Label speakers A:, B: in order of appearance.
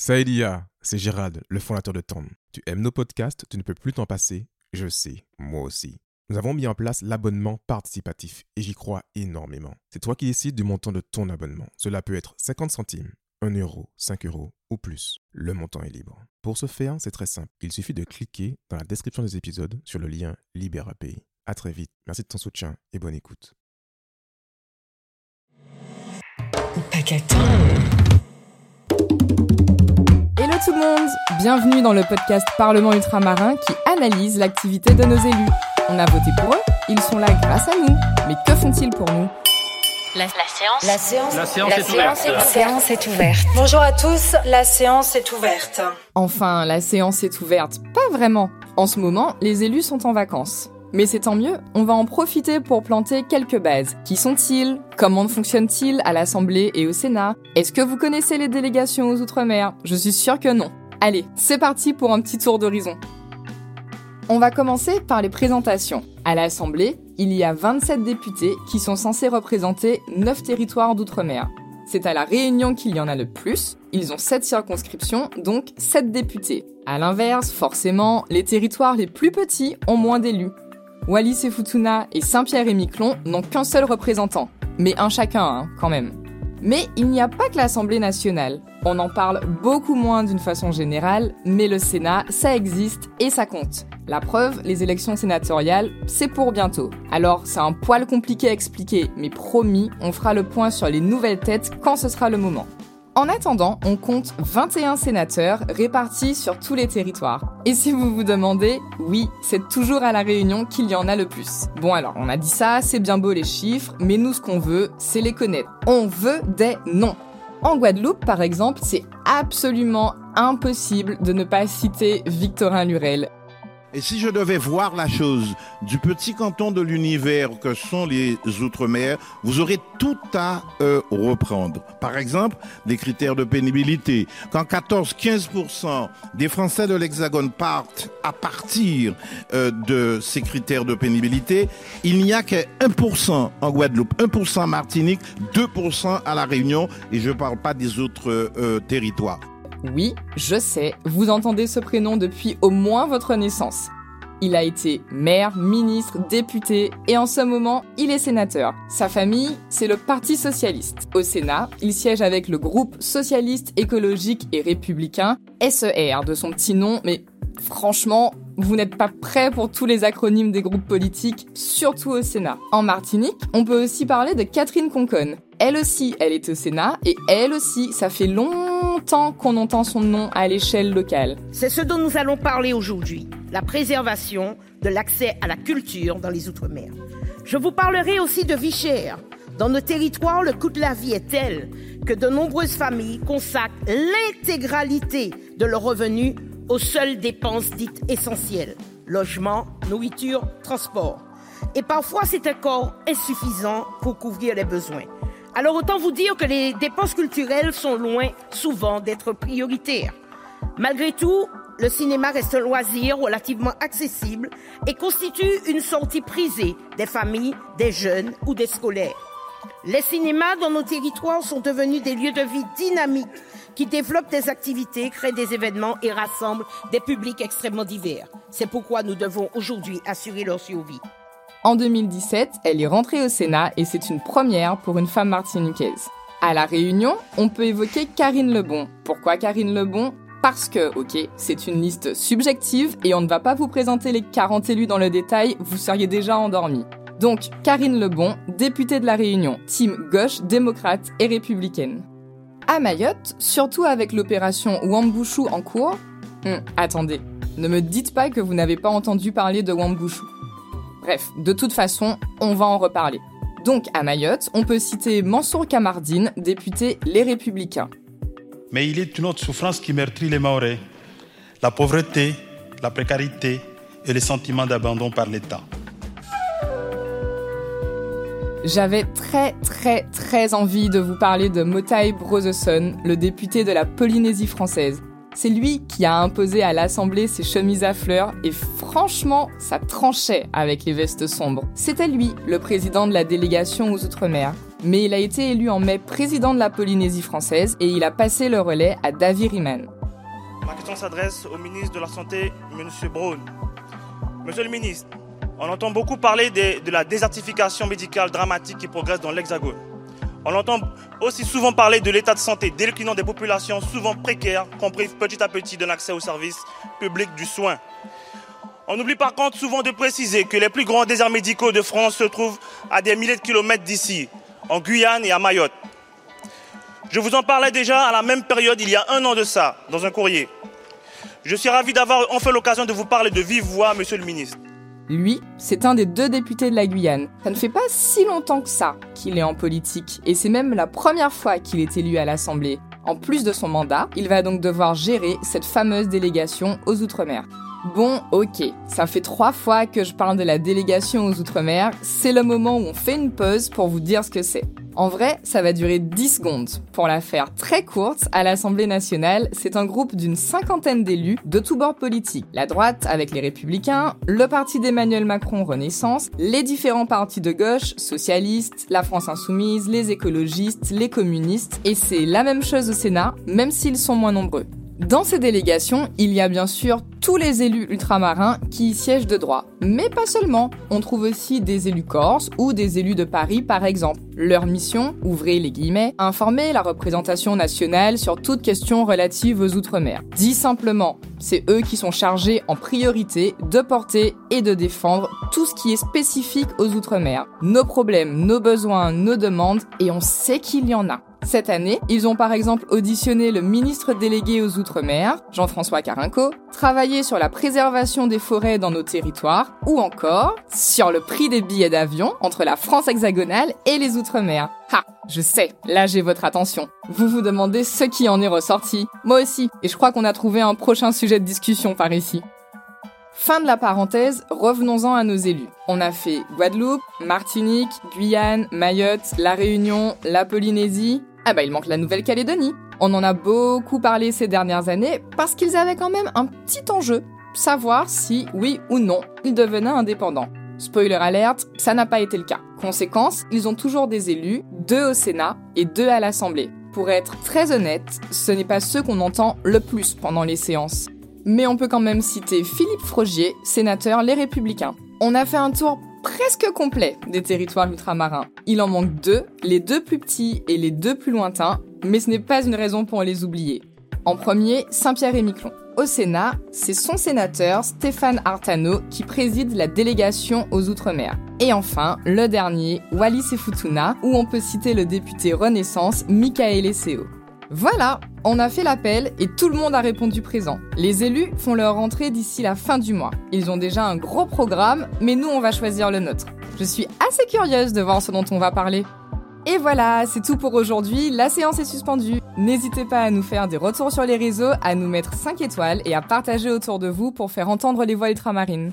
A: Saïdia, c'est Gérald, le fondateur de Tom. Tu aimes nos podcasts, tu ne peux plus t'en passer Je sais, moi aussi. Nous avons mis en place l'abonnement participatif et j'y crois énormément. C'est toi qui décides du montant de ton abonnement. Cela peut être 50 centimes, 1 euro, 5 euros ou plus. Le montant est libre. Pour ce faire, c'est très simple. Il suffit de cliquer dans la description des épisodes sur le lien LibéraPay. À très vite. Merci de ton soutien et bonne écoute.
B: Hello tout le monde Bienvenue dans le podcast Parlement ultramarin qui analyse l'activité de nos élus. On a voté pour eux, ils sont là grâce à nous. Mais que font-ils pour nous?
C: La, séance.
D: La séance.
E: La séance
D: La
E: est
D: séance
E: ouverte.
D: La séance est ouverte.
F: Bonjour à tous, la séance est ouverte.
B: Enfin, la séance est ouverte. Pas vraiment. En ce moment, les élus sont en vacances. Mais c'est tant mieux, on va en profiter pour planter quelques bases. Qui sont-ils? Comment fonctionnent-ils à l'Assemblée et au Sénat? Est-ce que vous connaissez les délégations aux Outre-mer? Je suis sûre que non. Allez, c'est parti pour un petit tour d'horizon. On va commencer par les présentations. À l'Assemblée, il y a 27 députés qui sont censés représenter 9 territoires d'outre-mer. C'est à la Réunion qu'il y en a le plus. Ils ont 7 circonscriptions, donc 7 députés. À l'inverse, forcément, les territoires les plus petits ont moins d'élus. Wallis et Futuna et Saint-Pierre et Miquelon n'ont qu'un seul représentant. Mais un chacun, hein, quand même. Mais il n'y a pas que l'Assemblée nationale. On en parle beaucoup moins d'une façon générale, mais le Sénat, ça existe et ça compte. La preuve, les élections sénatoriales, c'est pour bientôt. Alors, c'est un poil compliqué à expliquer, mais promis, on fera le point sur les nouvelles têtes quand ce sera le moment. En attendant, on compte 21 sénateurs répartis sur tous les territoires. Et si vous vous demandez, oui, c'est toujours à la Réunion qu'il y en a le plus. Bon alors, on a dit ça, c'est bien beau les chiffres, mais nous ce qu'on veut, c'est les connaître. On veut des noms. En Guadeloupe, par exemple, c'est absolument impossible de ne pas citer Victorin Lurel.
G: Et si je devais voir la chose du petit canton de l'univers que sont les Outre-mer, vous aurez tout à euh, reprendre. Par exemple, des critères de pénibilité. Quand 14-15% des Français de l'Hexagone partent à partir euh, de ces critères de pénibilité, il n'y a que 1% en Guadeloupe, 1% en Martinique, 2% à La Réunion, et je ne parle pas des autres euh, territoires.
B: Oui, je sais, vous entendez ce prénom depuis au moins votre naissance. Il a été maire, ministre, député et en ce moment, il est sénateur. Sa famille, c'est le Parti socialiste. Au Sénat, il siège avec le groupe socialiste, écologique et républicain, SER de son petit nom, mais franchement, vous n'êtes pas prêts pour tous les acronymes des groupes politiques, surtout au Sénat. En Martinique, on peut aussi parler de Catherine Conconne. Elle aussi, elle est au Sénat et elle aussi, ça fait longtemps qu'on entend son nom à l'échelle locale.
C: C'est ce dont nous allons parler aujourd'hui, la préservation de l'accès à la culture dans les Outre-mer. Je vous parlerai aussi de vie chère. Dans nos territoires, le coût de la vie est tel que de nombreuses familles consacrent l'intégralité de leurs revenus aux seules dépenses dites essentielles. Logement, nourriture, transport. Et parfois, c'est encore insuffisant pour couvrir les besoins. Alors autant vous dire que les dépenses culturelles sont loin souvent d'être prioritaires. Malgré tout, le cinéma reste un loisir relativement accessible et constitue une sortie prisée des familles, des jeunes ou des scolaires. Les cinémas dans nos territoires sont devenus des lieux de vie dynamiques qui développent des activités, créent des événements et rassemblent des publics extrêmement divers. C'est pourquoi nous devons aujourd'hui assurer leur survie.
B: En 2017, elle est rentrée au Sénat et c'est une première pour une femme martiniquaise. À La Réunion, on peut évoquer Karine Lebon. Pourquoi Karine Lebon? Parce que, ok, c'est une liste subjective et on ne va pas vous présenter les 40 élus dans le détail, vous seriez déjà endormi. Donc, Karine Lebon, députée de La Réunion, team gauche, démocrate et républicaine. À Mayotte, surtout avec l'opération Wambushu en cours... Hum, attendez, ne me dites pas que vous n'avez pas entendu parler de Wambushu. Bref, de toute façon, on va en reparler. Donc, à Mayotte, on peut citer Mansour Kamardine, député Les Républicains.
E: Mais il est une autre souffrance qui meurtrit les Maorais. La pauvreté, la précarité et le sentiment d'abandon par l'État.
B: J'avais très très très envie de vous parler de Motai Brotheson, le député de la Polynésie française. C'est lui qui a imposé à l'Assemblée ses chemises à fleurs et franchement, ça tranchait avec les vestes sombres. C'était lui, le président de la délégation aux Outre-mer. mais il a été élu en mai président de la Polynésie française et il a passé le relais à David Riemann.
D: Ma question s'adresse au ministre de la Santé, M. Brown. Monsieur le ministre, on entend beaucoup parler de, la désertification médicale dramatique qui progresse dans l'Hexagone. On entend aussi souvent parler de l'état de santé déclinant des populations souvent précaires, compris petit à petit de l'accès aux services publics du soin. On oublie par contre souvent de préciser que les plus grands déserts médicaux de France se trouvent à des milliers de kilomètres d'ici, en Guyane et à Mayotte. Je vous en parlais déjà à la même période il y a un an de ça, dans un courrier. Je suis ravi d'avoir enfin l'occasion de vous parler de vive voix, monsieur le ministre.
B: Lui, c'est un des deux députés de la Guyane. Ça ne fait pas si longtemps que ça qu'il est en politique, et c'est même la première fois qu'il est élu à l'Assemblée. En plus de son mandat, il va donc devoir gérer cette fameuse délégation aux Outre-mer. Bon, ok, ça fait trois fois que je parle de la délégation aux Outre-mer, c'est le moment où on fait une pause pour vous dire ce que c'est. En vrai, ça va durer 10 secondes. Pour la faire très courte, à l'Assemblée nationale, c'est un groupe d'une cinquantaine d'élus de tous bords politiques. La droite avec les républicains, le parti d'Emmanuel Macron Renaissance, les différents partis de gauche, socialistes, la France insoumise, les écologistes, les communistes, et c'est la même chose au Sénat, même s'ils sont moins nombreux. Dans ces délégations, il y a bien sûr tous les élus ultramarins qui y siègent de droit. Mais pas seulement. On trouve aussi des élus corses ou des élus de Paris par exemple. Leur mission, ouvrez les guillemets, informer la représentation nationale sur toute question relative aux Outre-mer. Dit simplement, c'est eux qui sont chargés en priorité de porter et de défendre tout ce qui est spécifique aux Outre-mer. Nos problèmes, nos besoins, nos demandes, et on sait qu'il y en a. Cette année, ils ont par exemple auditionné le ministre délégué aux Outre-mer, Jean-François Carinco, travaillé sur la préservation des forêts dans nos territoires, ou encore sur le prix des billets d'avion entre la France hexagonale et les Outre-mer. Ha, je sais, là j'ai votre attention. Vous vous demandez ce qui en est ressorti. Moi aussi, et je crois qu'on a trouvé un prochain sujet de discussion par ici. Fin de la parenthèse, revenons-en à nos élus. On a fait Guadeloupe, Martinique, Guyane, Mayotte, La Réunion, la Polynésie. Ah bah il manque la Nouvelle-Calédonie. On en a beaucoup parlé ces dernières années parce qu'ils avaient quand même un petit enjeu, savoir si, oui ou non, ils devenaient indépendants. Spoiler alerte, ça n'a pas été le cas. Conséquence, ils ont toujours des élus, deux au Sénat et deux à l'Assemblée. Pour être très honnête, ce n'est pas ceux qu'on entend le plus pendant les séances mais on peut quand même citer Philippe Frogier, sénateur Les Républicains. On a fait un tour presque complet des territoires ultramarins. Il en manque deux, les deux plus petits et les deux plus lointains, mais ce n'est pas une raison pour les oublier. En premier, Saint-Pierre-et-Miquelon. Au Sénat, c'est son sénateur Stéphane Artano qui préside la délégation aux Outre-mer. Et enfin, le dernier, Wallis et Futuna, où on peut citer le député Renaissance Michael Esseo. Voilà, on a fait l'appel et tout le monde a répondu présent. Les élus font leur rentrée d'ici la fin du mois. Ils ont déjà un gros programme, mais nous on va choisir le nôtre. Je suis assez curieuse de voir ce dont on va parler. Et voilà, c'est tout pour aujourd'hui, la séance est suspendue. N'hésitez pas à nous faire des retours sur les réseaux, à nous mettre 5 étoiles et à partager autour de vous pour faire entendre les voix ultramarines.